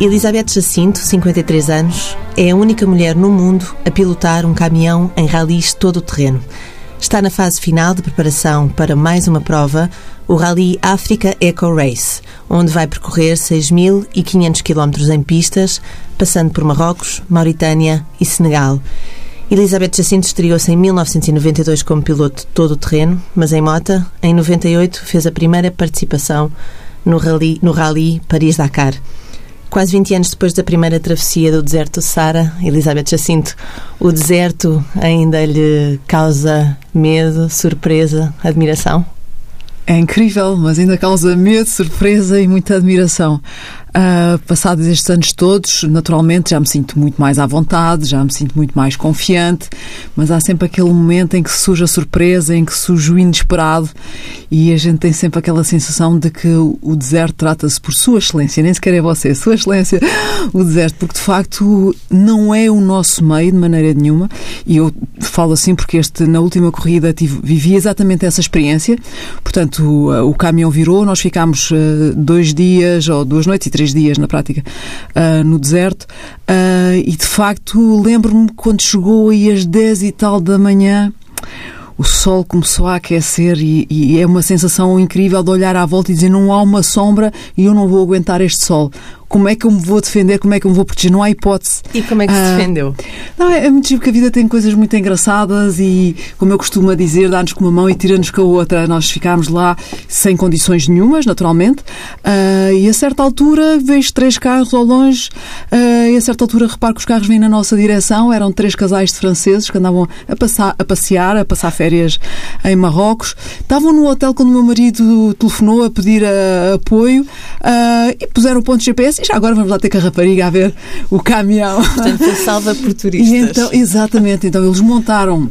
Elizabeth Jacinto, 53 anos, é a única mulher no mundo a pilotar um caminhão em ralis todo o terreno. Está na fase final de preparação para mais uma prova, o Rally África Eco Race, onde vai percorrer 6.500 km em pistas, passando por Marrocos, Mauritânia e Senegal. Elizabeth Jacinto estreou-se em 1992 como piloto todo o terreno, mas em Mota, em 98, fez a primeira participação no Rally, no rally Paris-Dakar. Quase 20 anos depois da primeira travessia do deserto do Sara, Elizabeth Jacinto, o deserto ainda lhe causa medo, surpresa, admiração? É incrível, mas ainda causa medo, surpresa e muita admiração. Uh, passados estes anos todos, naturalmente já me sinto muito mais à vontade, já me sinto muito mais confiante, mas há sempre aquele momento em que surge a surpresa, em que surge o inesperado e a gente tem sempre aquela sensação de que o deserto trata-se por Sua Excelência, nem sequer é você, Sua Excelência, o deserto, porque de facto não é o nosso meio de maneira nenhuma e eu falo assim porque este, na última corrida tive, vivi exatamente essa experiência, portanto o, o caminhão virou, nós ficámos uh, dois dias ou duas noites e três dias na prática uh, no deserto. Uh, e de facto lembro-me quando chegou aí às 10 e tal da manhã o sol começou a aquecer e, e, é uma sensação incrível de olhar à volta e dizer não há uma sombra e eu não vou aguentar este sol como é que eu me vou defender, como é que eu me vou proteger, não há hipótese. E como é que se ah, defendeu? Não, é, é muito giro que a vida tem coisas muito engraçadas e, como eu costumo dizer, dá-nos com uma mão e tira-nos com a outra. Nós ficámos lá sem condições nenhumas, naturalmente, uh, e a certa altura vejo três carros ao longe uh, e a certa altura reparo que os carros vêm na nossa direção, eram três casais de franceses que andavam a, passar, a passear, a passar férias em Marrocos. Estavam no hotel quando o meu marido telefonou a pedir uh, apoio e puseram o ponto de GPS e já agora vamos lá ter com a rapariga a ver o caminhão. Portanto, foi salva por turistas. E então, exatamente, então eles montaram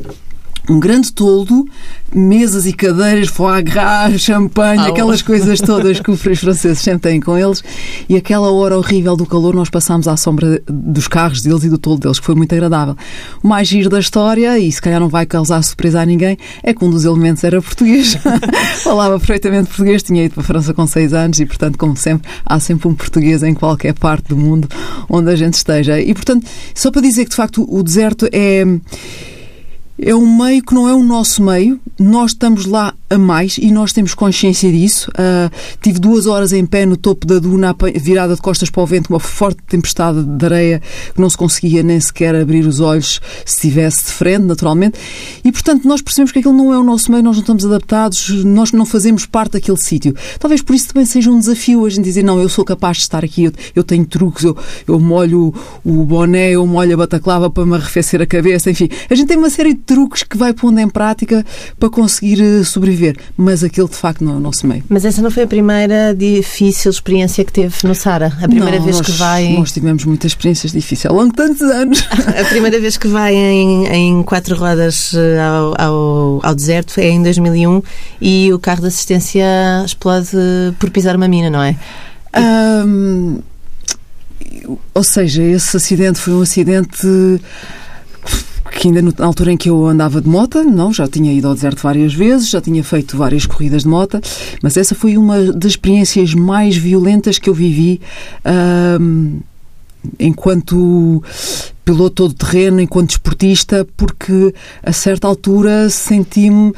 um grande toldo, mesas e cadeiras, foie gras, champanhe, oh. aquelas coisas todas que os franceses sempre têm com eles. E aquela hora horrível do calor, nós passámos à sombra dos carros deles e do toldo deles, que foi muito agradável. O mais giro da história, e se calhar não vai causar surpresa a ninguém, é que um dos elementos era português. Falava perfeitamente português, tinha ido para a França com seis anos e, portanto, como sempre, há sempre um português em qualquer parte do mundo onde a gente esteja. E, portanto, só para dizer que, de facto, o deserto é é um meio que não é o nosso meio. Nós estamos lá a mais e nós temos consciência disso. Uh, tive duas horas em pé no topo da duna, virada de costas para o vento, uma forte tempestade de areia que não se conseguia nem sequer abrir os olhos se estivesse de frente, naturalmente. E, portanto, nós percebemos que aquilo não é o nosso meio, nós não estamos adaptados, nós não fazemos parte daquele sítio. Talvez por isso também seja um desafio a gente dizer: não, eu sou capaz de estar aqui, eu, eu tenho truques, eu, eu molho o, boné, eu molho a bataclava para me arrefecer a cabeça, enfim. A gente tem uma série de truques que vai pondo em prática para conseguir eh, sobreviver. Mas aquele, de facto, não é o nosso meio. Mas essa não foi a primeira difícil experiência que teve no Sara? A primeira não, vez nós, que vai. Nós tivemos muitas experiências difíceis ao longo de tantos anos. a primeira vez que vai em, em quatro rodas eh, ao, ao, ao, deserto é em 2001 e o carro de assistência explode por pisar uma mina, não é? Um, ou seja, esse acidente foi um acidente que ainda na altura em que eu andava de moto, não, já tinha ido ao deserto várias vezes, já tinha feito várias corridas de moto, mas essa foi uma das experiências mais violentas que eu vivi enquanto piloto todo terreno, enquanto esportista, porque a certa altura senti-me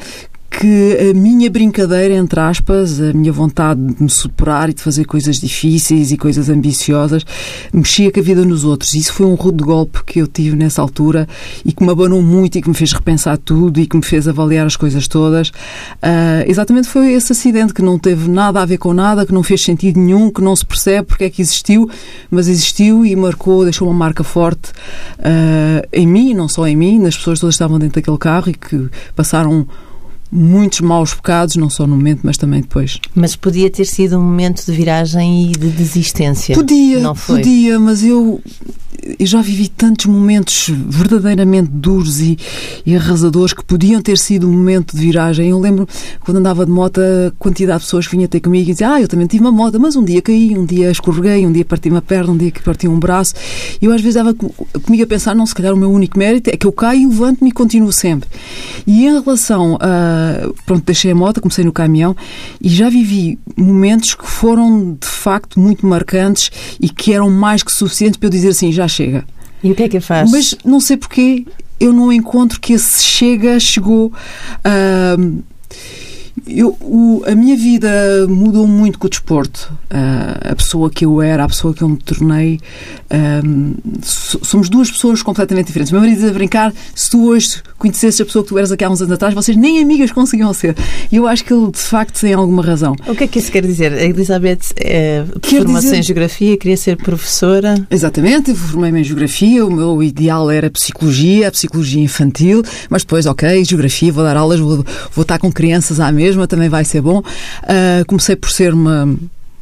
que a minha brincadeira, entre aspas, a minha vontade de me superar e de fazer coisas difíceis e coisas ambiciosas, mexia com a vida nos outros. Isso foi um rude golpe que eu tive nessa altura e que me abanou muito e que me fez repensar tudo e que me fez avaliar as coisas todas. Uh, exatamente foi esse acidente que não teve nada a ver com nada, que não fez sentido nenhum, que não se percebe porque é que existiu, mas existiu e marcou, deixou uma marca forte uh, em mim, não só em mim, nas pessoas todas que estavam dentro daquele carro e que passaram muitos maus bocados, não só no momento, mas também depois. Mas podia ter sido um momento de viragem e de desistência. Podia, não foi? podia, mas eu eu já vivi tantos momentos verdadeiramente duros e, e, arrasadores que podiam ter sido um momento de viragem. Eu lembro quando andava de moto, a quantidade de pessoas que vinha ter comigo e dizia: Ah, eu também tive uma moto, mas um dia caí, um dia escorreguei, um dia parti uma perna, um dia que parti um braço. E eu às vezes dava comigo a pensar: Não, se calhar o meu único mérito é que eu caio, levanto-me e continuo sempre. E em relação a. Pronto, deixei a moto, comecei no caminhão e já vivi momentos que foram de facto muito marcantes e que eram mais que suficientes para eu dizer assim: já chega. E o que é que faz? Mas não sei porquê eu não encontro que esse chega chegou. Uh, eu, o, a minha vida mudou muito com o desporto. Uh, a pessoa que eu era, a pessoa que eu me tornei, um, somos duas pessoas completamente diferentes. Meu marido diz a brincar: se tu hoje conhecesses a pessoa que tu eras aqui há uns anos atrás, vocês nem amigas conseguiam ser. E eu acho que ele, de facto, tem alguma razão. O que é que isso quer dizer? A Elizabeth é, formou-se em Geografia, queria ser professora? Exatamente, formei-me em Geografia, o meu ideal era Psicologia, a Psicologia Infantil, mas depois, ok, Geografia, vou dar aulas, vou, vou estar com crianças à mesma, também vai ser bom. Uh, comecei por ser uma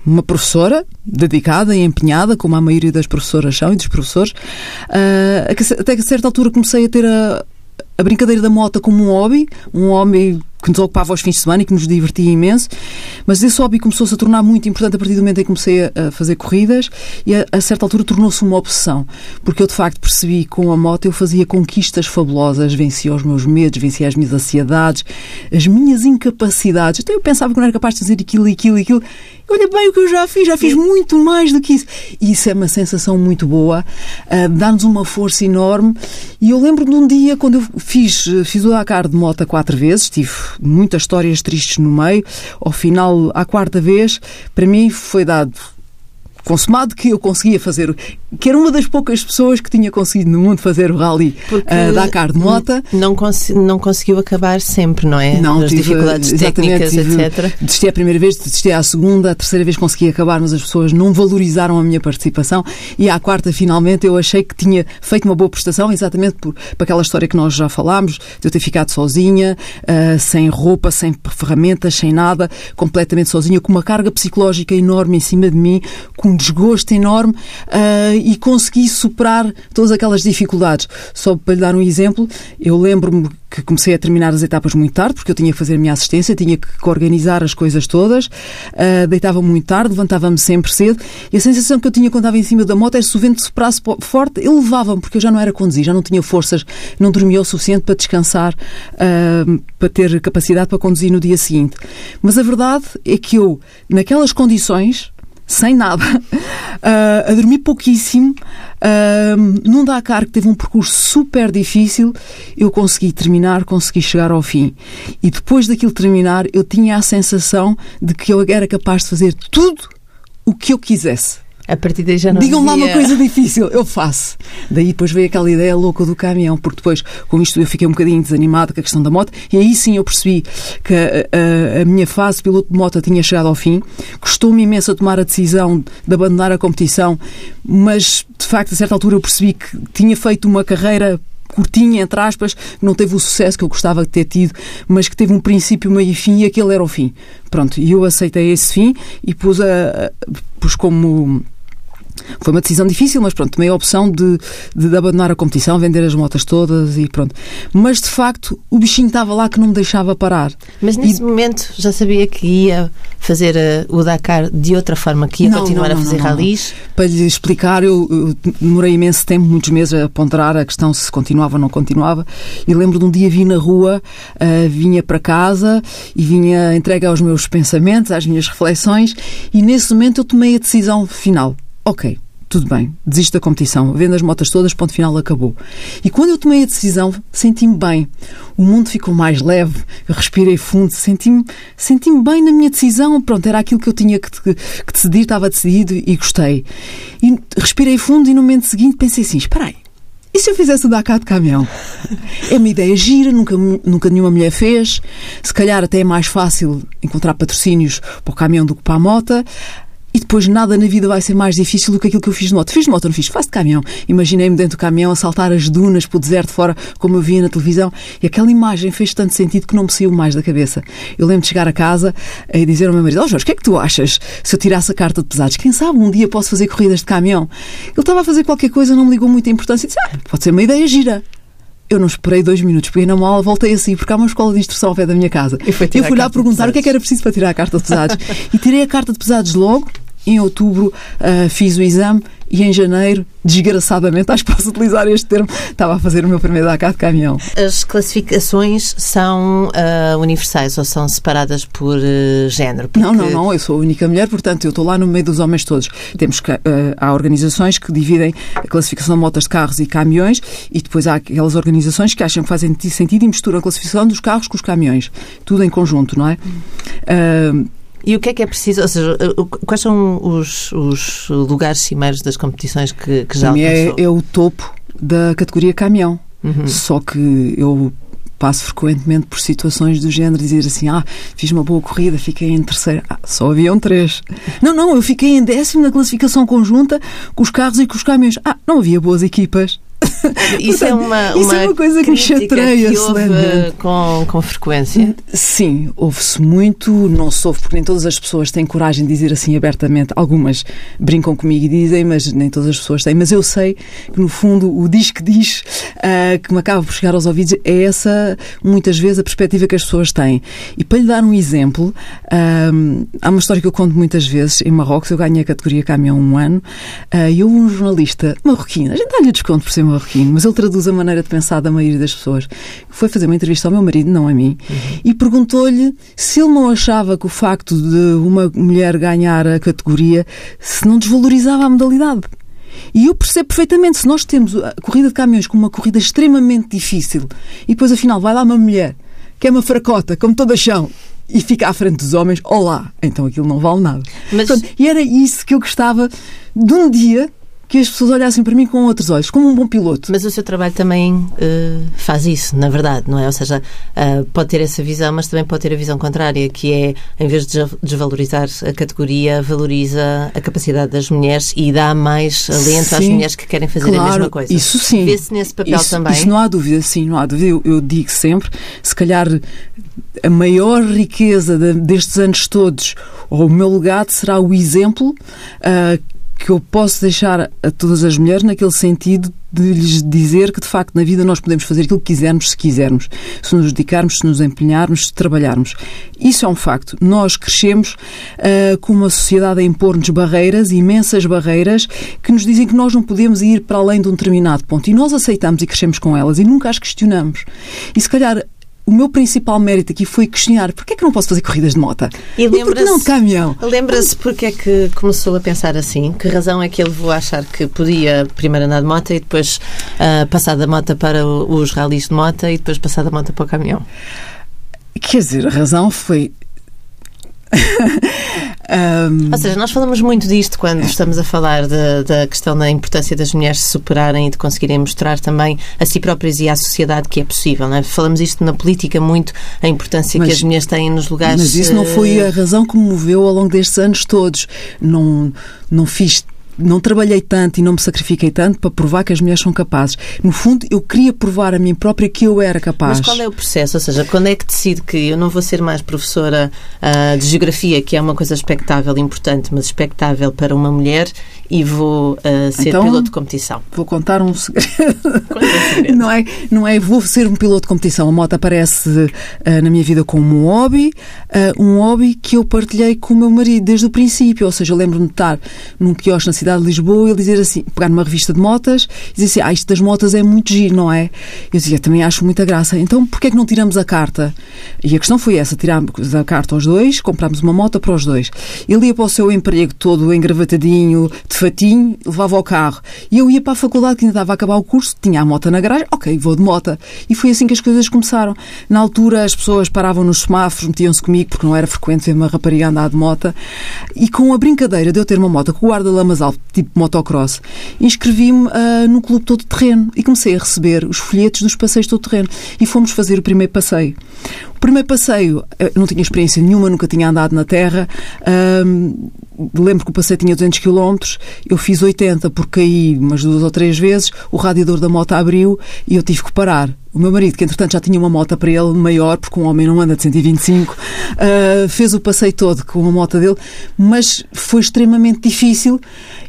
uma professora dedicada e empenhada, como a maioria das professoras são e dos professores, uh, até que a certa altura comecei a ter a, a brincadeira da moto como um hobby, um hobby que nos ocupava aos fins de semana e que nos divertia imenso, mas esse hobby começou-se a tornar muito importante a partir do momento em que comecei a, fazer corridas e a, a certa altura tornou-se uma obsessão, porque eu de facto percebi que com a moto eu fazia conquistas fabulosas, vencia os meus medos, vencia as minhas ansiedades, as minhas incapacidades. Então eu pensava que não era capaz de fazer aquilo, aquilo, aquilo. Olha bem o que eu já fiz, já fiz muito mais do que isso. E isso é uma sensação muito boa, uh, dá-nos uma força enorme. E eu lembro de um dia quando eu fiz, fiz o Dakar de moto quatro vezes, tive muitas histórias tristes no meio. Ao final, à quarta vez, para mim foi dado consumado que eu conseguia fazer, que era uma das poucas pessoas que tinha conseguido no mundo fazer o rally uh, Dakar de Mota. Não, cons não conseguiu acabar sempre, não é? Não, As tive, dificuldades técnicas, tive, etc. Desisti a primeira vez, desisti à segunda, a terceira vez consegui acabar, mas as pessoas não valorizaram a minha participação e à quarta, finalmente, eu achei que tinha feito uma boa prestação, exatamente por, por aquela história que nós já falámos, de eu ter ficado sozinha, uh, sem roupa, sem ferramentas, sem nada, completamente sozinha, com uma carga psicológica enorme em cima de mim, com desgosto enorme uh, e consegui superar todas aquelas dificuldades. Só para lhe dar um exemplo, eu lembro-me que comecei a terminar as etapas muito tarde, porque eu tinha que fazer a minha assistência, tinha que organizar as coisas todas, uh, deitava muito tarde, levantava-me sempre cedo, e a sensação que eu tinha quando estava em cima da moto era se o vento soprasse forte, eu levava-me, porque eu já não era conduzir, já não tinha forças, não dormia o suficiente para descansar, uh, para ter capacidade para conduzir no dia seguinte. Mas a verdade é que eu, naquelas condições, sem nada, uh, a dormir pouquíssimo, uh, num Dakar que teve um percurso super difícil, eu consegui terminar, consegui chegar ao fim. E depois daquilo terminar, eu tinha a sensação de que eu era capaz de fazer tudo o que eu quisesse. A partir daí já não Digam lá uma coisa difícil, eu faço. Daí depois veio aquela ideia louca do caminhão, porque depois, com isto, eu fiquei um bocadinho desanimado com a questão da moto, e aí sim eu percebi que a, a, a minha fase piloto de moto tinha chegado ao fim. Custou-me imenso a tomar a decisão de abandonar a competição, mas de facto, a certa altura, eu percebi que tinha feito uma carreira curtinha, entre aspas, que não teve o sucesso que eu gostava de ter tido, mas que teve um princípio, meio e fim, e aquele era o fim. Pronto, e eu aceitei esse fim e pus, a, pus como foi uma decisão difícil, mas pronto, tomei a opção de, de, abandonar a competição, vender as motas todas e pronto. Mas de facto, o bichinho estava lá que não me deixava parar. Mas nesse e... momento já sabia que ia fazer uh, o Dakar de outra forma, que ia não, continuar não, não, a fazer ralis? Para lhe explicar, eu, eu, demorei imenso tempo, muitos meses, a ponderar a questão se continuava ou não continuava. E lembro de um dia vi na rua, uh, vinha para casa e vinha entregue aos meus pensamentos, às minhas reflexões, e nesse momento eu tomei a decisão final ok, tudo bem, desisto da competição, vendo as motas todas, ponto final, acabou. E quando eu tomei a decisão, senti-me bem. O mundo ficou mais leve, respirei fundo, senti-me senti bem na minha decisão. Pronto, era aquilo que eu tinha que, que, que decidir, estava decidido e gostei. E respirei fundo e no momento seguinte pensei assim: espera aí, e se eu fizesse o Dakar de caminhão? É uma ideia gira, nunca, nunca nenhuma mulher fez. Se calhar até é mais fácil encontrar patrocínios para o caminhão do que para a moto. E depois nada na vida vai ser mais difícil do que aquilo que eu fiz de moto. Fiz de moto, não fiz, faço de caminhão. Imaginei-me dentro do caminhão a saltar as dunas pelo deserto fora, como eu via na televisão, e aquela imagem fez tanto sentido que não me saiu mais da cabeça. Eu lembro de chegar a casa e dizer ao meu marido: Oh Jorge, o que é que tu achas se eu tirasse a carta de pesados? Quem sabe um dia posso fazer corridas de caminhão? Ele estava a fazer qualquer coisa, não me ligou muita importância e disse: ah, pode ser uma ideia gira. Eu não esperei dois minutos, peguei na mala, voltei assim, porque há uma escola de instrução ao pé da minha casa. E eu fui lá perguntar o que é que era preciso para tirar a carta de pesados. e tirei a carta de pesados logo. Em outubro uh, fiz o exame e em janeiro, desgraçadamente, acho que posso utilizar este termo, estava a fazer o meu primeiro Dakar de caminhão. As classificações são uh, universais ou são separadas por uh, género? Porque... Não, não, não, eu sou a única mulher, portanto eu estou lá no meio dos homens todos. Temos que, uh, há organizações que dividem a classificação de motas de carros e caminhões e depois há aquelas organizações que acham que fazem sentido e misturam a classificação dos carros com os caminhões. Tudo em conjunto, não é? E o que é que é preciso? Ou seja, quais são os, os lugares cimeiros das competições que, que já é, alcançou? É, é o topo da categoria caminhão. Uhum. Só que eu passo frequentemente por situações do género dizer assim, ah, fiz uma boa corrida, fiquei em terceiro. Ah, só haviam três. Não, não, eu fiquei em décimo na classificação conjunta com os carros e com os caminhões. Ah, não havia boas equipas. Isso, é, uma, isso é uma coisa que me chateia, que houve com, com frequência? Sim, ouve-se muito, não se ouve, porque nem todas as pessoas têm coragem de dizer assim abertamente. Algumas brincam comigo e dizem, mas nem todas as pessoas têm. Mas eu sei que, no fundo, o diz que diz, uh, que me acaba por chegar aos ouvidos, é essa, muitas vezes, a perspectiva que as pessoas têm. E para lhe dar um exemplo, uh, há uma história que eu conto muitas vezes. Em Marrocos, eu ganhei a categoria caminhão um ano, uh, e houve um jornalista marroquino, a gente dá-lhe desconto por ser marroquino, mas ele traduz a maneira de pensar da maioria das pessoas. Foi fazer uma entrevista ao meu marido, não a mim, uhum. e perguntou-lhe se ele não achava que o facto de uma mulher ganhar a categoria se não desvalorizava a modalidade. E eu percebo perfeitamente, se nós temos a corrida de caminhões como uma corrida extremamente difícil e depois afinal vai lá uma mulher que é uma fracota, como toda chão, e fica à frente dos homens, olá, então aquilo não vale nada. Mas... Portanto, e era isso que eu gostava de um dia que as pessoas olhassem para mim com outros olhos, como um bom piloto. Mas o seu trabalho também uh, faz isso, na verdade, não é? Ou seja, uh, pode ter essa visão, mas também pode ter a visão contrária, que é, em vez de desvalorizar a categoria, valoriza a capacidade das mulheres e dá mais alento sim, às mulheres que querem fazer claro, a mesma coisa. Isso sim. Vê-se nesse papel isso, também. Isso não há dúvida, sim, não há dúvida. Eu, eu digo sempre, se calhar a maior riqueza de, destes anos todos, ou o meu legado, será o exemplo uh, que eu posso deixar a todas as mulheres naquele sentido de lhes dizer que, de facto, na vida nós podemos fazer aquilo que quisermos, se quisermos, se nos dedicarmos, se nos empenharmos, se trabalharmos. Isso é um facto. Nós crescemos uh, com uma sociedade a impor-nos barreiras, imensas barreiras, que nos dizem que nós não podemos ir para além de um determinado ponto. E nós aceitamos e crescemos com elas e nunca as questionamos. E se calhar o meu principal mérito aqui foi questionar porquê é que não posso fazer corridas de moto? E, e porquê não de caminhão? Lembra-se porque é que começou a pensar assim? Que razão é que ele levou a achar que podia primeiro andar de moto e depois uh, passar da moto para os ralis de moto e depois passar da moto para o caminhão? Quer dizer, a razão foi um... Ou seja, nós falamos muito disto quando estamos a falar da questão da importância das mulheres se superarem e de conseguirem mostrar também a si próprias e à sociedade que é possível. É? Falamos isto na política muito, a importância mas, que as mulheres têm nos lugares. Mas isso não foi a razão que me moveu ao longo destes anos todos. Não, não fiz não trabalhei tanto e não me sacrifiquei tanto para provar que as mulheres são capazes. No fundo, eu queria provar a mim própria que eu era capaz. Mas qual é o processo? Ou seja, quando é que decide que eu não vou ser mais professora uh, de geografia, que é uma coisa expectável, importante, mas expectável para uma mulher, e vou uh, ser então, piloto de competição? Vou contar um segredo. não, é, não é vou ser um piloto de competição. A moto aparece uh, na minha vida como um hobby, um hobby que eu partilhei com o meu marido desde o princípio. Ou seja, eu lembro-me de estar num quiosque na cidade cidade de Lisboa, ele dizer assim, pegar numa revista de motas e dizer assim, ah, isto das motas é muito giro, não é? Eu dizia, também acho muita graça. Então, porquê é que não tiramos a carta? E a questão foi essa, tirámos a carta aos dois, comprámos uma moto para os dois. Ele ia para o seu emprego todo engravatadinho, de fatinho, levava o carro. E eu ia para a faculdade, que ainda estava a acabar o curso, tinha a moto na garagem, ok, vou de moto. E foi assim que as coisas começaram. Na altura, as pessoas paravam nos semáforos, metiam-se comigo, porque não era frequente ver uma rapariga andar de moto. E com a brincadeira de eu ter uma moto com o guarda-lamas alto tipo motocross, inscrevi-me uh, no Clube Todo Terreno e comecei a receber os folhetos dos passeios todo terreno. E fomos fazer o primeiro passeio. O primeiro passeio, eu não tinha experiência nenhuma, nunca tinha andado na terra. Lembro que o passeio tinha 200 km, eu fiz 80 porque caí umas duas ou três vezes, o radiador da moto abriu e eu tive que parar. O meu marido, que entretanto já tinha uma moto para ele maior, porque um homem não anda de 125, uh, ah, fez o passeio todo com a moto dele, mas foi extremamente difícil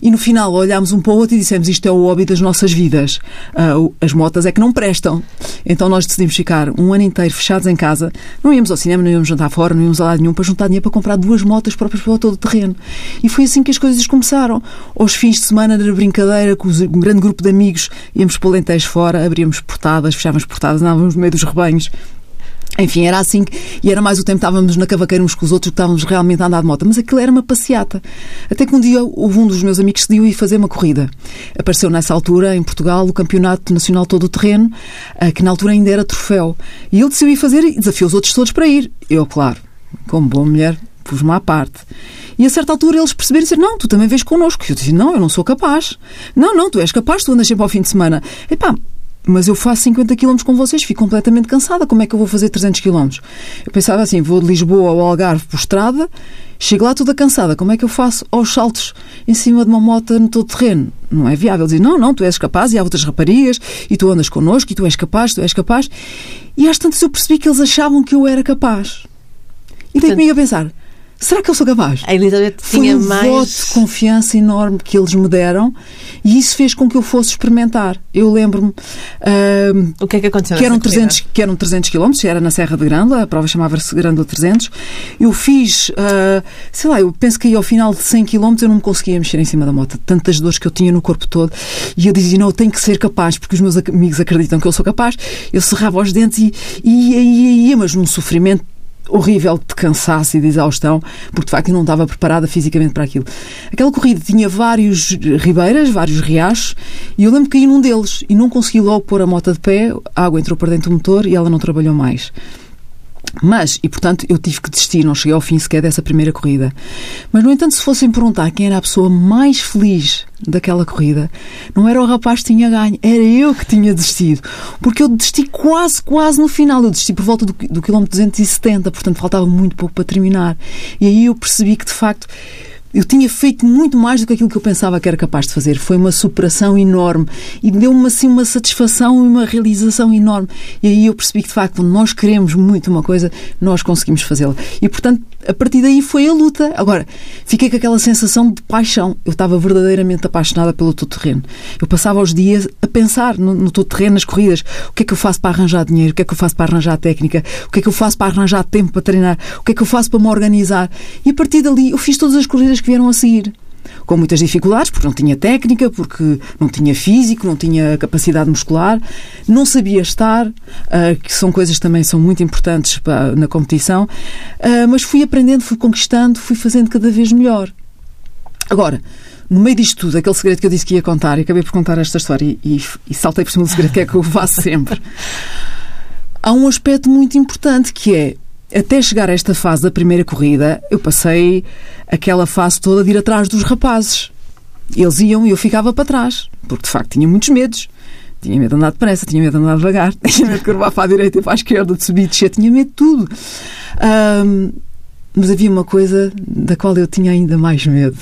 e no final olhámos um para o outro e dissemos isto é o hobby das nossas vidas. Uh, as motas é que não prestam. Então nós decidimos ficar um ano inteiro fechados em casa, não íamos ao cinema, não íamos jantar fora, não íamos a lado nenhum para juntar dinheiro para comprar duas motas próprias para todo o terreno. E foi assim que as coisas começaram. Aos fins de semana, na brincadeira, com um grande grupo de amigos, íamos para o fora, abríamos portadas, fechávamos portadas, andávamos no meio dos rebanhos. Enfim, era assim e era mais o tempo que estávamos na cavaqueira uns com os outros que estávamos realmente a andar de moto. Mas aquilo era uma passeata. Até que um dia houve um dos meus amigos que decidiu ir fazer uma corrida. Apareceu nessa altura, em Portugal, o Campeonato Nacional Todo o Terreno, eh, que na altura ainda era troféu. E ele decidiu ir fazer e desafiou os outros todos para ir. Eu, claro, como boa mulher, pus-me à parte. E a certa altura eles perceberam e disseram: Não, tu também vês connosco. Eu disse: Não, eu não sou capaz. Não, não, tu és capaz, tu andas sempre ao fim de semana. Epá, mas eu faço 50 km com vocês, fico completamente cansada. Como é que eu vou fazer 300 km? Eu pensava assim: vou de Lisboa ao Algarve por estrada, chego lá toda cansada. Como é que eu faço aos saltos em cima de uma moto no todo terreno? Não é viável. Dizem: não, não, tu és capaz, e há outras raparigas, e tu andas connosco, e tu és capaz, tu és capaz. E às tantas eu percebi que eles achavam que eu era capaz. E dei comigo a pensar: será que eu sou capaz? A Elizabeth Foi tinha um mais... voto de confiança enorme que eles me deram e isso fez com que eu fosse experimentar. Eu lembro-me uh, O que é que aconteceu que, eram nessa 300, que eram 300 km, era na Serra de Grândola, a prova chamava-se Grândola 300. Eu fiz, uh, sei lá, eu penso que aí ao final de 100 km eu não me conseguia mexer em cima da moto. Tantas dores que eu tinha no corpo todo. E eu dizia, não, eu tenho que ser capaz, porque os meus amigos acreditam que eu sou capaz. Eu cerrava os dentes e ia, ia, ia, mas num sofrimento horrível de cansaço e de exaustão, porque de facto eu não estava preparada fisicamente para aquilo. Aquela corrida tinha vários ribeiras, vários riachos, e eu lembro que caí num deles e não consegui logo pôr a moto de pé, a água entrou para dentro do motor e ela não trabalhou mais. Mas, e portanto, eu tive que desistir, não cheguei ao fim sequer dessa primeira corrida. Mas, no entanto, se fossem perguntar quem era a pessoa mais feliz daquela corrida, não era o rapaz que tinha ganho, era eu que tinha desistido. Porque eu desisti quase, quase no final. Eu desisti por volta do, do quilómetro 270, portanto, faltava muito pouco para terminar. E aí eu percebi que, de facto, eu tinha feito muito mais do que aquilo que eu pensava que era capaz de fazer. Foi uma superação enorme e deu-me assim uma satisfação e uma realização enorme. E aí eu percebi que, de facto, quando nós queremos muito uma coisa, nós conseguimos fazê-la. E, portanto, a partir daí foi a luta. Agora, fiquei com aquela sensação de paixão. Eu estava verdadeiramente apaixonada pelo todo terreno. Eu passava os dias a pensar no, no todo terreno, nas corridas. O que é que eu faço para arranjar dinheiro? O que é que eu faço para arranjar técnica? O que é que eu faço para arranjar tempo para treinar? O que é que eu faço para me organizar? E a partir dali eu fiz todas as corridas que vieram a seguir com muitas dificuldades, porque não tinha técnica, porque não tinha físico, não tinha capacidade muscular, não sabia estar, uh, que são coisas que também são muito importantes para, na competição, uh, mas fui aprendendo, fui conquistando, fui fazendo cada vez melhor. Agora, no meio disto tudo, aquele segredo que eu disse que ia contar, e acabei por contar esta história e, e, e saltei por cima do segredo, que é que eu faço sempre. Há um aspecto muito importante que é até chegar a esta fase da primeira corrida, eu passei aquela fase toda de ir atrás dos rapazes. Eles iam e eu ficava para trás, porque de facto tinha muitos medos. Tinha medo de andar depressa, tinha medo de andar devagar, tinha medo de curvar para a direita e para a esquerda, de subir e descer, tinha medo de tudo. Um, mas havia uma coisa da qual eu tinha ainda mais medo.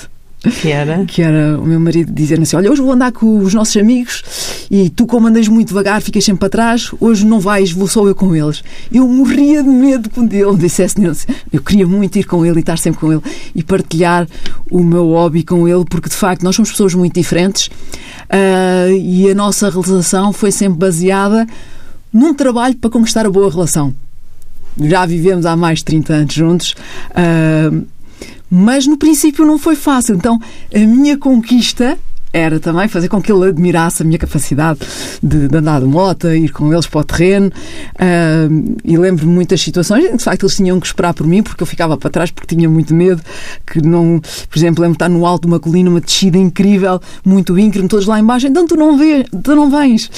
Que era? Que era o meu marido dizer assim: Olha, hoje vou andar com os nossos amigos e tu, como andas muito devagar, ficas sempre para trás, hoje não vais, vou só eu com eles. Eu morria de medo quando ele dissesse Eu queria muito ir com ele e estar sempre com ele e partilhar o meu hobby com ele, porque de facto nós somos pessoas muito diferentes uh, e a nossa relação foi sempre baseada num trabalho para conquistar a boa relação. Já vivemos há mais de 30 anos juntos. Uh, mas no princípio não foi fácil. Então a minha conquista era também fazer com que ele admirasse a minha capacidade de, de andar de moto, ir com eles para o terreno. Uh, e lembro-me muitas situações, de facto, eles tinham que esperar por mim, porque eu ficava para trás, porque tinha muito medo. Que não, por exemplo, lembro-me estar no alto de uma colina, uma descida incrível, muito íngreme, todos lá embaixo, então tu não vês, tu não vens.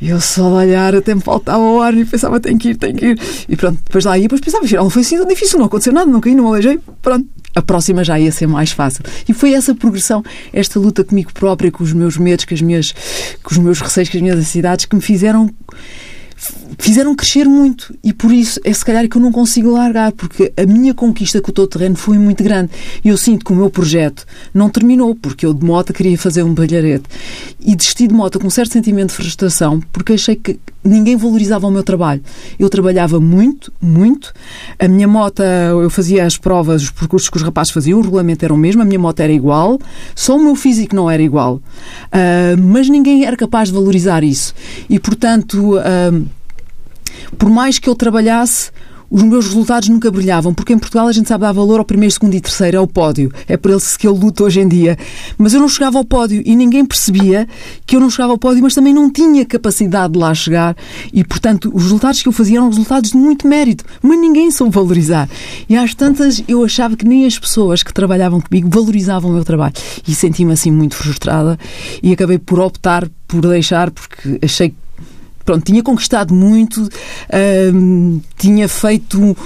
E eu só de olhar, até me faltava o ar e pensava, tenho que ir, tenho que ir. E pronto, depois lá ia, depois pensava, não foi assim tão difícil, não aconteceu nada, não caí, não aleijei, pronto, a próxima já ia ser mais fácil. E foi essa progressão, esta luta comigo própria, com os meus medos, com, as minhas, com os meus receios, com as minhas ansiedades, que me fizeram fizeram crescer muito e por isso é se calhar que eu não consigo largar porque a minha conquista com o terreno foi muito grande e eu sinto que o meu projeto não terminou porque eu de moto queria fazer um balharete e desisti de moto com um certo sentimento de frustração porque achei que ninguém valorizava o meu trabalho. Eu trabalhava muito, muito. A minha moto, eu fazia as provas, os percursos que os rapazes faziam, o regulamento era o mesmo, a minha moto era igual, só o meu físico não era igual. Uh, mas ninguém era capaz de valorizar isso. E, portanto, uh, por mais que eu trabalhasse, os meus resultados nunca brilhavam, porque em Portugal a gente sabe dar valor ao primeiro, segundo e terceiro, é o pódio. É por ele que eu luto hoje em dia. Mas eu não chegava ao pódio e ninguém percebia que eu não chegava ao pódio, mas também não tinha capacidade de lá chegar. E, portanto, os resultados que eu fazia eram resultados de muito mérito, mas ninguém soube valorizar. E às tantas eu achava que nem as pessoas que trabalhavam comigo valorizavam o meu trabalho. E senti-me assim muito frustrada e acabei por optar por deixar, porque achei que pronto, tinha conquistado muito, uh, tinha feito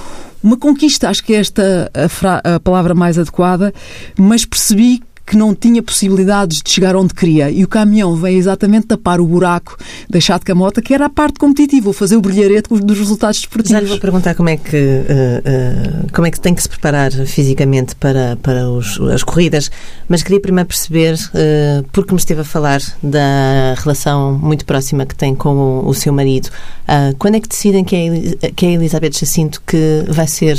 uma conquista, acho que é esta a, a palavra mais adequada, mas percebi que não tinha possibilidades de chegar onde queria. E o caminhão veio exatamente tapar o buraco deixado de camota, que era a parte competitiva, ou fazer o brilharete dos resultados desportivos. Já lhe vou perguntar como é que, uh, uh, como é que tem que se preparar fisicamente para, para os, as corridas, mas queria primeiro perceber, uh, porque me esteve a falar da relação muito próxima que tem com o, o seu marido, quando é que decidem que é, que é Elizabeth Jacinto que vai ser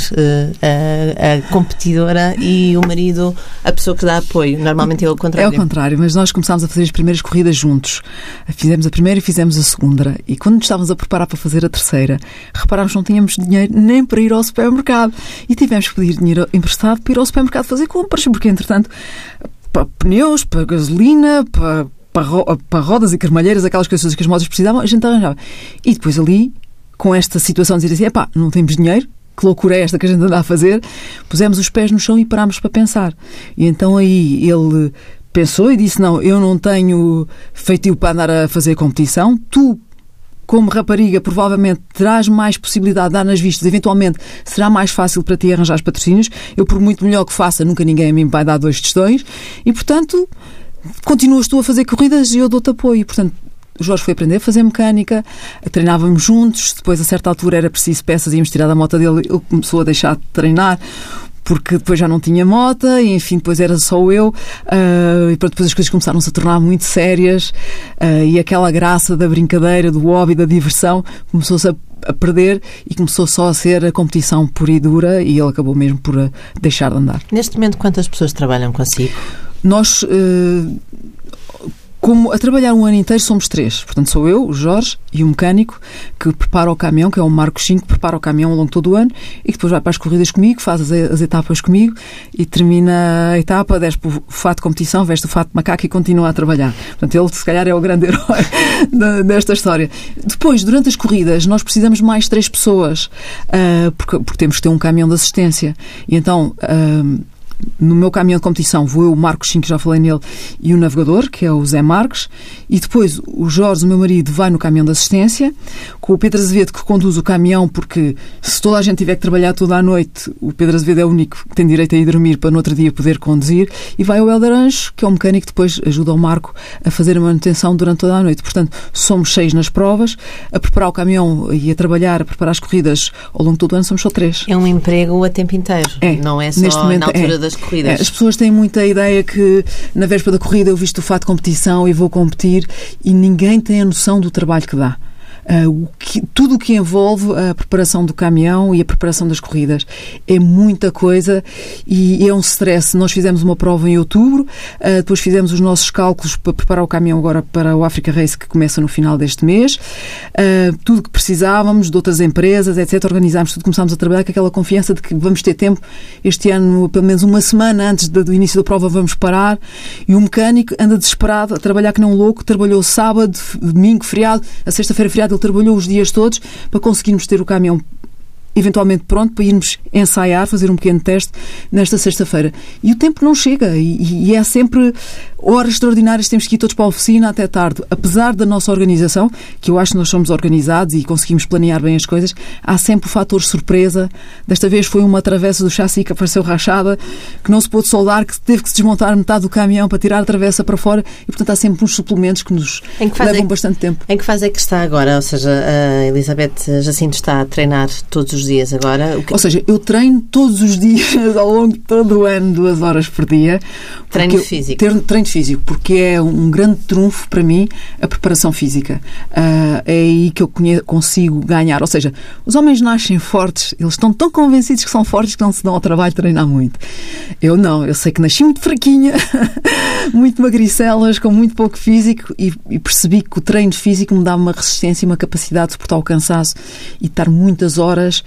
a, a competidora e o marido a pessoa que dá apoio? Normalmente é o contrário. É o contrário, mas nós começámos a fazer as primeiras corridas juntos. Fizemos a primeira e fizemos a segunda. E quando estávamos a preparar para fazer a terceira, reparámos que não tínhamos dinheiro nem para ir ao supermercado. E tivemos que pedir dinheiro emprestado para ir ao supermercado fazer compras, porque entretanto, para pneus, para gasolina, para, para, para rodas e carmalheiras, aquelas coisas que as motos precisavam, a gente arranjava. E depois ali, com esta situação, dizer assim: epá, não temos dinheiro, que loucura é esta que a gente anda a fazer? Pusemos os pés no chão e parámos para pensar. E então aí ele pensou e disse: Não, eu não tenho feitio para andar a fazer competição, tu. Como rapariga, provavelmente terás mais possibilidade de dar nas vistas, eventualmente será mais fácil para ti arranjar os patrocínios. Eu, por muito melhor que faça, nunca ninguém a mim vai dar dois testões e, portanto, continuas tu a fazer corridas e eu dou-te apoio. Portanto, o Jorge foi aprender a fazer mecânica, treinávamos juntos, depois a certa altura era preciso peças, íamos tirar da moto dele, ele começou a deixar de treinar porque depois já não tinha moto e enfim, depois era só eu uh, e pronto, depois as coisas começaram-se a tornar muito sérias uh, e aquela graça da brincadeira, do hobby, da diversão começou-se a, a, perder e começou só a ser a competição pura e dura e ele acabou mesmo por uh, deixar de andar. Neste momento, quantas pessoas trabalham consigo? Nós como a trabalhar um ano inteiro somos três. Portanto, sou eu, o Jorge e o mecânico que prepara o caminhão, que é o Marcos 5, que prepara o caminhão ao longo todo o ano e que depois vai para as corridas comigo, faz as, as etapas comigo e termina a etapa, desce para o fato de competição, veste o fato de macaco e continua a trabalhar. Portanto, ele se calhar é o grande herói desta história. Depois, durante as corridas, nós precisamos de mais três pessoas uh, porque, porque, temos que ter um caminhão de assistência. E então. Uh, no meu caminhão de competição vou eu, o Marcos 5, que já falei nele, e o navegador, que é o Zé Marques, e depois o Jorge, o meu marido, vai no caminhão de assistência, com o Pedro Azevedo, que conduz o caminhão, porque se toda a gente tiver que trabalhar toda a noite, o Pedro Azevedo é o único que tem direito a ir dormir para no outro dia poder conduzir, e vai o Helder Anjo, que é o mecânico que depois ajuda o Marco a fazer a manutenção durante toda a noite. Portanto, somos seis nas provas, a preparar o caminhão e a trabalhar, a preparar as corridas ao longo de todo o ano, somos só três. É um emprego a tempo inteiro, é, não é só neste momento, na altura é. Das corridas. É, as pessoas têm muita ideia que na véspera da corrida eu visto o fato de competição e vou competir e ninguém tem a noção do trabalho que dá. Uh, o que, tudo o que envolve a preparação do caminhão e a preparação das corridas. É muita coisa e é um stress. Nós fizemos uma prova em outubro, uh, depois fizemos os nossos cálculos para preparar o caminhão agora para o Africa Race, que começa no final deste mês. Uh, tudo que precisávamos de outras empresas, etc. Organizámos tudo, começámos a trabalhar com aquela confiança de que vamos ter tempo este ano, pelo menos uma semana antes do início da prova, vamos parar. E o mecânico anda desesperado a trabalhar que não louco, trabalhou sábado, domingo, feriado, a sexta-feira feriado ele trabalhou os dias todos para conseguirmos ter o caminhão eventualmente pronto para irmos ensaiar, fazer um pequeno teste nesta sexta-feira. E o tempo não chega e, e é sempre horas extraordinárias, temos que ir todos para a oficina até tarde. Apesar da nossa organização, que eu acho que nós somos organizados e conseguimos planear bem as coisas, há sempre o fator surpresa. Desta vez foi uma travessa do chassi que apareceu rachada, que não se pôde soldar, que teve que se desmontar metade do caminhão para tirar a travessa para fora e, portanto, há sempre uns suplementos que nos que levam é, bastante tempo. Em que fase é que está agora? Ou seja, a Elizabeth Jacinto está a treinar todos os dias agora? Que... Ou seja, eu treino todos os dias, ao longo de todo o ano, duas horas por dia. Treino físico? Ter, treino físico, porque é um grande trunfo para mim a preparação física. Uh, é aí que eu consigo ganhar. Ou seja, os homens nascem fortes, eles estão tão convencidos que são fortes que não se dão ao trabalho de treinar muito. Eu não, eu sei que nasci muito fraquinha, muito magricelas, com muito pouco físico e, e, percebi que o treino físico me dá uma resistência e uma capacidade de suportar o cansaço e estar muitas horas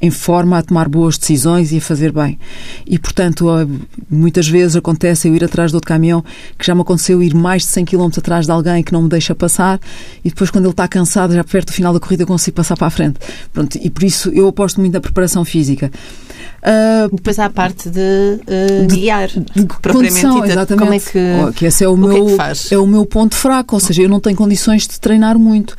em forma a tomar boas decisões e a fazer bem. E, portanto, muitas vezes acontece eu ir atrás do outro caminhão, que já me aconteceu ir mais de 100 km atrás de alguém que não me deixa passar e depois, quando ele está cansado, já perto do final da corrida, eu consigo passar para a frente. Pronto, e por isso eu aposto muito na preparação física. Uh, Depois há a parte de, uh, de guiar, de propriamente condição, exatamente. Como é que, oh, que esse é o, o meu é, é, o meu ponto fraco, ou seja, eu não tenho condições de treinar muito.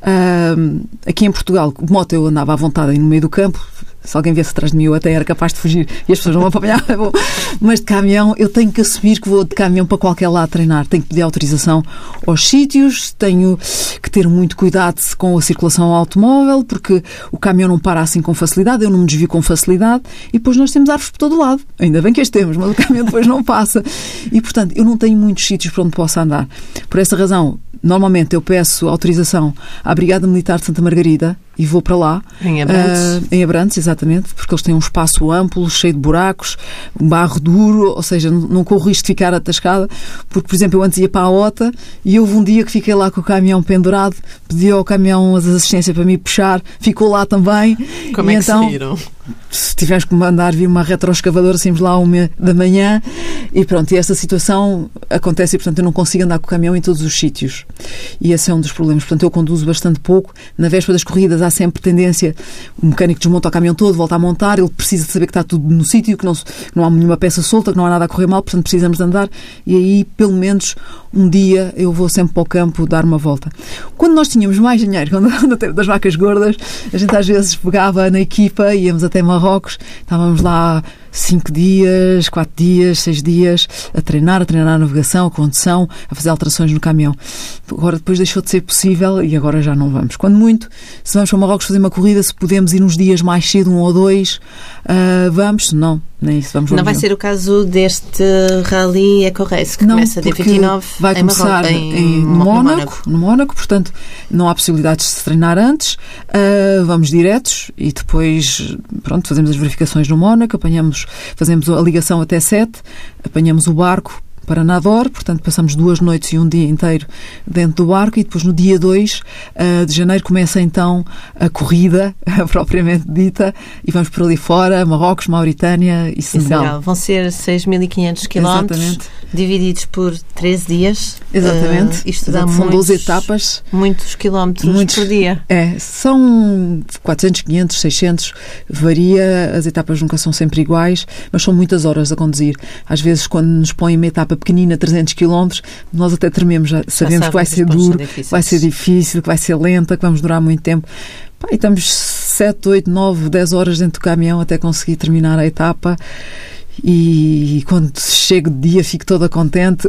Uh, aqui em Portugal, moto eu andava à vontade no meio do campo, se alguém viesse atrás de mim, eu até era capaz de fugir e as pessoas não me apanhavam. Mas de caminhão, eu tenho que assumir que vou de caminhão para qualquer lado treinar. Tenho que pedir autorização aos sítios, tenho que ter muito cuidado com a circulação ao automóvel, porque o caminhão não para assim com facilidade, eu não me desvio com facilidade e depois nós temos árvores por todo lado. Ainda bem que as temos, mas o caminhão depois não passa. E, portanto, eu não tenho muitos sítios para onde possa andar. Por essa razão, normalmente eu peço autorização à Brigada Militar de Santa Margarida e vou para lá. Em Abrantes? Uh, em Abrantes, exatamente, porque eles têm um espaço amplo, cheio de buracos, um barro duro, ou seja, não corro risco de ficar atascada, porque, por exemplo, eu antes ia para a OTA e houve um dia que fiquei lá com o caminhão pendurado, pedi ao caminhão as assistências para me puxar, ficou lá também. Como e é que então, se viram? Se tivemos que mandar vir uma retroescavadora, saímos lá uma da manhã e pronto, e esta situação acontece e, portanto, eu não consigo andar com o caminhão em todos os sítios. E esse é um dos problemas. Portanto, eu conduzo bastante pouco. Na véspera das corridas há sempre tendência, o mecânico desmonta o caminhão todo, volta a montar, ele precisa de saber que está tudo no sítio, que não, que não há nenhuma peça solta, que não há nada a correr mal, portanto, precisamos de andar e aí, pelo menos, um dia eu vou sempre para o campo dar uma volta. Quando nós tínhamos mais dinheiro, quando das vacas gordas, a gente às vezes pegava na equipa, íamos até Marrocos, estávamos lá cinco dias, quatro dias, seis dias a treinar, a treinar a navegação, a condução, a fazer alterações no caminhão. Agora depois deixou de ser possível e agora já não vamos. Quando muito, se vamos para Marrocos fazer uma corrida, se podemos ir uns dias mais cedo, um ou dois, uh, vamos, se não, nem isso, vamos Não vai ser o caso deste Rally Eco Race, que não, começa dia 29 vai começar em, em, no, Mónaco, no Mónaco, portanto não há possibilidade de se treinar antes. Uh, vamos diretos e depois, pronto, fazemos as verificações no Mónaco, apanhamos, fazemos a ligação até 7, apanhamos o barco para Nador, portanto passamos duas noites e um dia inteiro dentro do barco e depois no dia 2 uh, eh, de janeiro começa então a corrida propriamente dita e vamos por ali fora, Marrocos, Mauritânia e Senegal. Senegal. Vão ser 6.500 quilómetros divididos por 13 dias. Exatamente. Uh, isto dá Exato. São muitos, 12 etapas. Muitos quilómetros muitos, por dia. É, são 400, 500, 600, varia, as etapas nunca são sempre iguais, mas são muitas horas a conduzir. Às vezes quando nos põem uma etapa pequenina, 300 km, nós até trememos, já sabemos já que vai ser duro, que vai ser difícil, que vai ser lenta, que vamos durar muito tempo. Pá, e estamos 7, 8, 9, 10 horas dentro do caminhão até conseguir terminar a etapa. E quando chego de dia fico toda contente,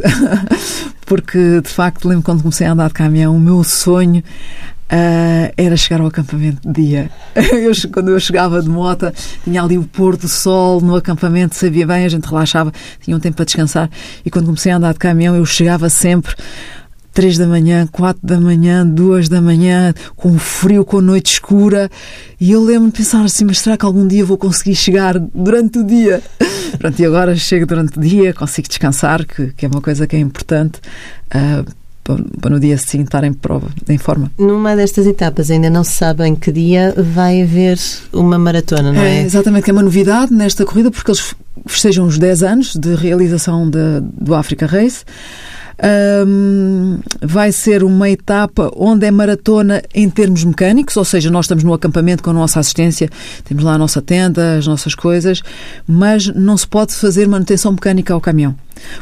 porque de facto lembro quando comecei a andar de caminhão, o meu sonho Uh, era chegar ao acampamento de dia. Eu, quando eu chegava de moto, tinha ali o pôr do sol no acampamento, sabia bem, a gente relaxava, tinha um tempo para descansar. E quando comecei a andar de caminhão, eu chegava sempre três da manhã, quatro da manhã, duas da manhã, com frio, com noite escura. E eu lembro-me de pensar assim, mas será que algum dia vou conseguir chegar durante o dia? Pronto, e agora chego durante o dia, consigo descansar, que, que é uma coisa que é importante. Uh, para no dia seguinte estar em prova, em forma. Numa destas etapas ainda não se sabe em que dia vai haver uma maratona, não é? é exatamente, que é uma novidade nesta corrida, porque eles festejam os 10 anos de realização de, do Africa Race. Um, vai ser uma etapa onde é maratona em termos mecânicos, ou seja, nós estamos no acampamento com a nossa assistência, temos lá a nossa tenda, as nossas coisas, mas não se pode fazer manutenção mecânica ao caminhão.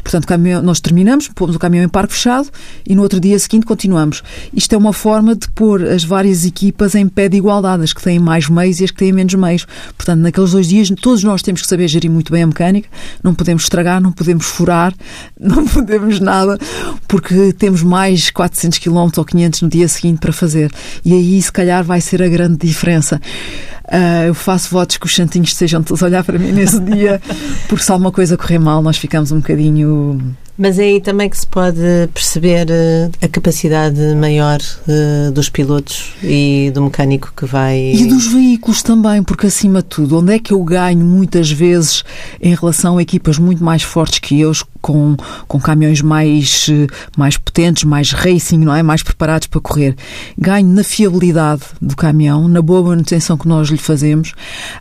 Portanto, caminhão, nós terminamos, pomos o caminhão em parque fechado e no outro dia seguinte continuamos. Isto é uma forma de pôr as várias equipas em pé de igualdade, as que têm mais meios e as que têm menos meios. Portanto, naqueles dois dias, todos nós temos que saber gerir muito bem a mecânica, não podemos estragar, não podemos furar, não podemos nada, porque temos mais 400 km ou 500 no dia seguinte para fazer. E aí, se calhar, vai ser a grande diferença. Uh, eu faço votos que os santinhos estejam todos a olhar para mim nesse dia, porque se alguma coisa correr mal, nós ficamos um bocadinho mas é aí também que se pode perceber eh, a capacidade maior uh, dos pilotos e do mecânico que vai. E dos veículos também, porque acima de tudo, onde é que eu ganho muitas vezes em relação a equipas muito mais fortes que eu, com, com caminhões mais, mais potentes, mais racing, não é? Mais preparados para correr. Ganho na fiabilidade do caminhão, na boa manutenção que nós lhe fazemos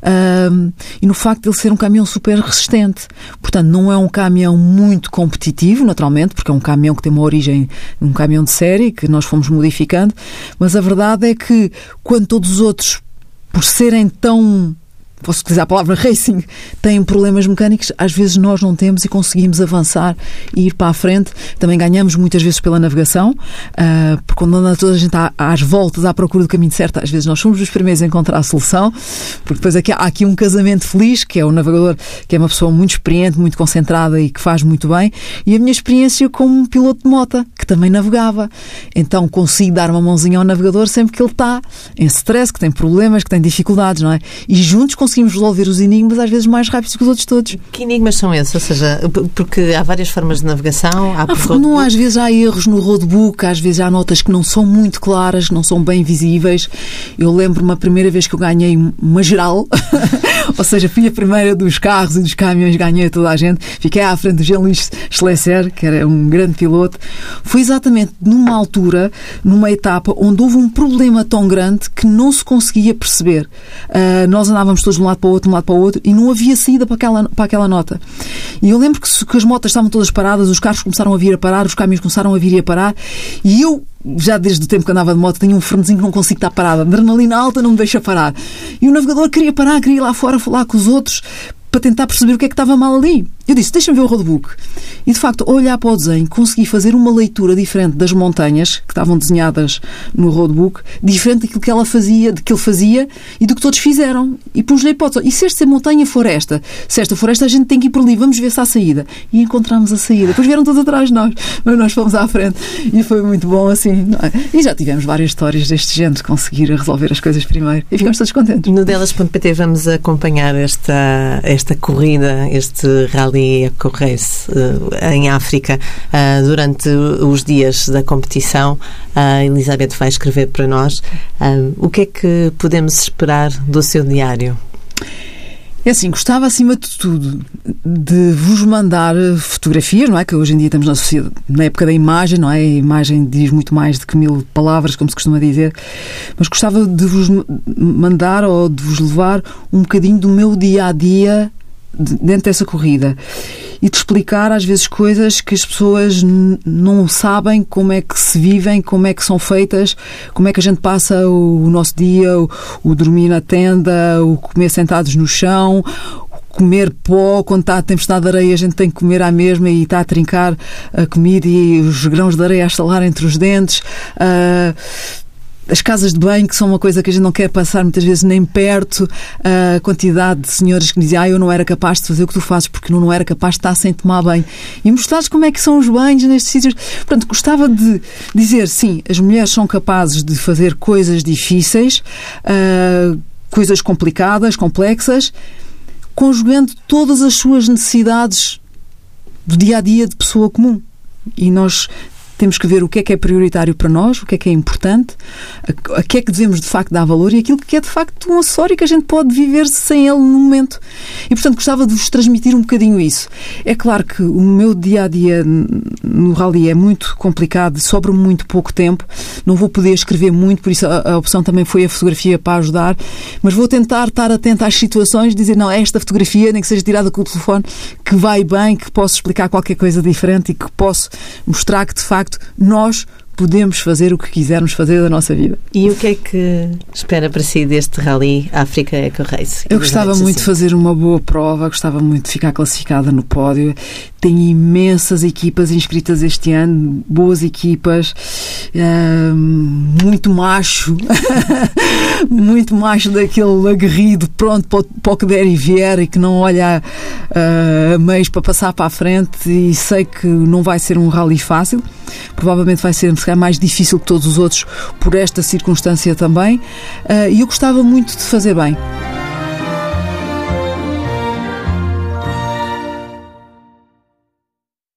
uh, e no facto de ele ser um caminhão super resistente. Portanto, não é um caminhão muito competitivo naturalmente, porque é um caminhão que tem uma origem, um caminhão de série, que nós fomos modificando, mas a verdade é que quando todos os outros, por serem tão posso utilizar a palavra racing, têm problemas mecânicos, às vezes nós não temos e conseguimos avançar e ir para a frente. Também ganhamos muitas vezes pela navegação, uh, porque quando anda toda a gente às voltas à procura do caminho certo, às vezes nós somos os primeiros a encontrar a solução, porque depois aqui, há aqui um casamento feliz, que é o navegador, que é uma pessoa muito experiente, muito concentrada e que faz muito bem, e a minha experiência como piloto de mota, que também navegava. Então consigo dar uma mãozinha ao navegador sempre que ele está em stress, que tem problemas, que tem dificuldades, não é? E juntos conseguimos resolver os enigmas às vezes mais rápidos que os outros todos. Que enigmas são esses? Ou seja, porque há várias formas de navegação. Há ah, não, às vezes há erros no roadbook, às vezes há notas que não são muito claras, que não são bem visíveis. Eu lembro-me a primeira vez que eu ganhei uma geral, ou seja, fui a primeira dos carros e dos caminhões, ganhei toda a gente. Fiquei à frente do Jean-Louis Schlesser, que era um grande piloto. Foi exatamente numa altura, numa etapa, onde houve um problema tão grande que não se conseguia perceber. Uh, nós andávamos todos de um lado para o outro, de um lado para o outro, e não havia saída para aquela, para aquela nota. E eu lembro que, que as motas estavam todas paradas, os carros começaram a vir a parar, os caminhões começaram a vir a parar, e eu já desde o tempo que andava de moto, tenho um frenezinho que não consigo estar parado. Adrenalina alta não me deixa parar. E o navegador queria parar, queria ir lá fora falar com os outros para tentar perceber o que é que estava mal ali. Eu disse, deixa-me ver o roadbook. E, de facto, olhar para o desenho, consegui fazer uma leitura diferente das montanhas que estavam desenhadas no roadbook, diferente daquilo que ela fazia, de que ele fazia e do que todos fizeram. E pus-lhe a hipótese, e se esta montanha for esta? Se esta for esta, a gente tem que ir por ali, vamos ver se há saída. E encontramos a saída. Depois vieram todos atrás de nós, mas nós fomos à frente. E foi muito bom assim. É? E já tivemos várias histórias deste género, de conseguir resolver as coisas primeiro. E ficamos todos contentes. No delas.pt vamos acompanhar esta, esta corrida, este rally ali ocorresse uh, em África uh, durante os dias da competição. A Elizabeth vai escrever para nós. Uh, o que é que podemos esperar do seu diário? É assim, gostava acima de tudo de vos mandar fotografias, não é? Que hoje em dia estamos na, na época da imagem, não é? A imagem diz muito mais do que mil palavras, como se costuma dizer. Mas gostava de vos mandar ou de vos levar um bocadinho do meu dia a dia dentro dessa corrida e de explicar às vezes coisas que as pessoas não sabem como é que se vivem, como é que são feitas, como é que a gente passa o, o nosso dia, o, o, dormir na tenda, o comer sentados no chão, comer pó, quando está a tempestade de areia, a gente tem que comer à mesma e está a trincar a comida e os grãos de areia a estalar entre os dentes. Uh, as casas de banho, que são uma coisa que a gente não quer passar muitas vezes nem perto, a quantidade de senhoras que dizem ah, eu não era capaz de fazer o que tu fazes porque não, não era capaz de estar sem tomar banho. E mostrares como é que são os banhos nestes sítios. Portanto, gostava de dizer, sim, as mulheres são capazes de fazer coisas difíceis, uh, coisas complicadas, complexas, conjugando todas as suas necessidades do dia a dia de pessoa comum. E nós temos que ver o que é que é prioritário para nós, o que é que é importante, a, a que é que devemos de facto dar valor e aquilo que é de facto um acessório que a gente pode viver sem ele no momento. E portanto gostava de vos transmitir um bocadinho isso. É claro que o meu dia a dia no rally é muito complicado, sobra muito pouco tempo, não vou poder escrever muito, por isso a, a opção também foi a fotografia para ajudar, mas vou tentar estar atento às situações, dizer não, esta fotografia, nem que seja tirada com o telefone, que vai bem, que posso explicar qualquer coisa diferente e que posso mostrar que de facto nós podemos fazer o que quisermos fazer da nossa vida. E o que é que espera para si deste Rally África Eco Race? Eu gostava muito assim? de fazer uma boa prova, gostava muito de ficar classificada no pódio. Tenho imensas equipas inscritas este ano, boas equipas, uh, muito macho, muito macho daquele aguerrido, pronto para, para o que der e vier e que não olha uh, a meios para passar para a frente. E sei que não vai ser um rally fácil, provavelmente vai ser calhar mais difícil que todos os outros por esta circunstância também. Uh, e eu gostava muito de fazer bem.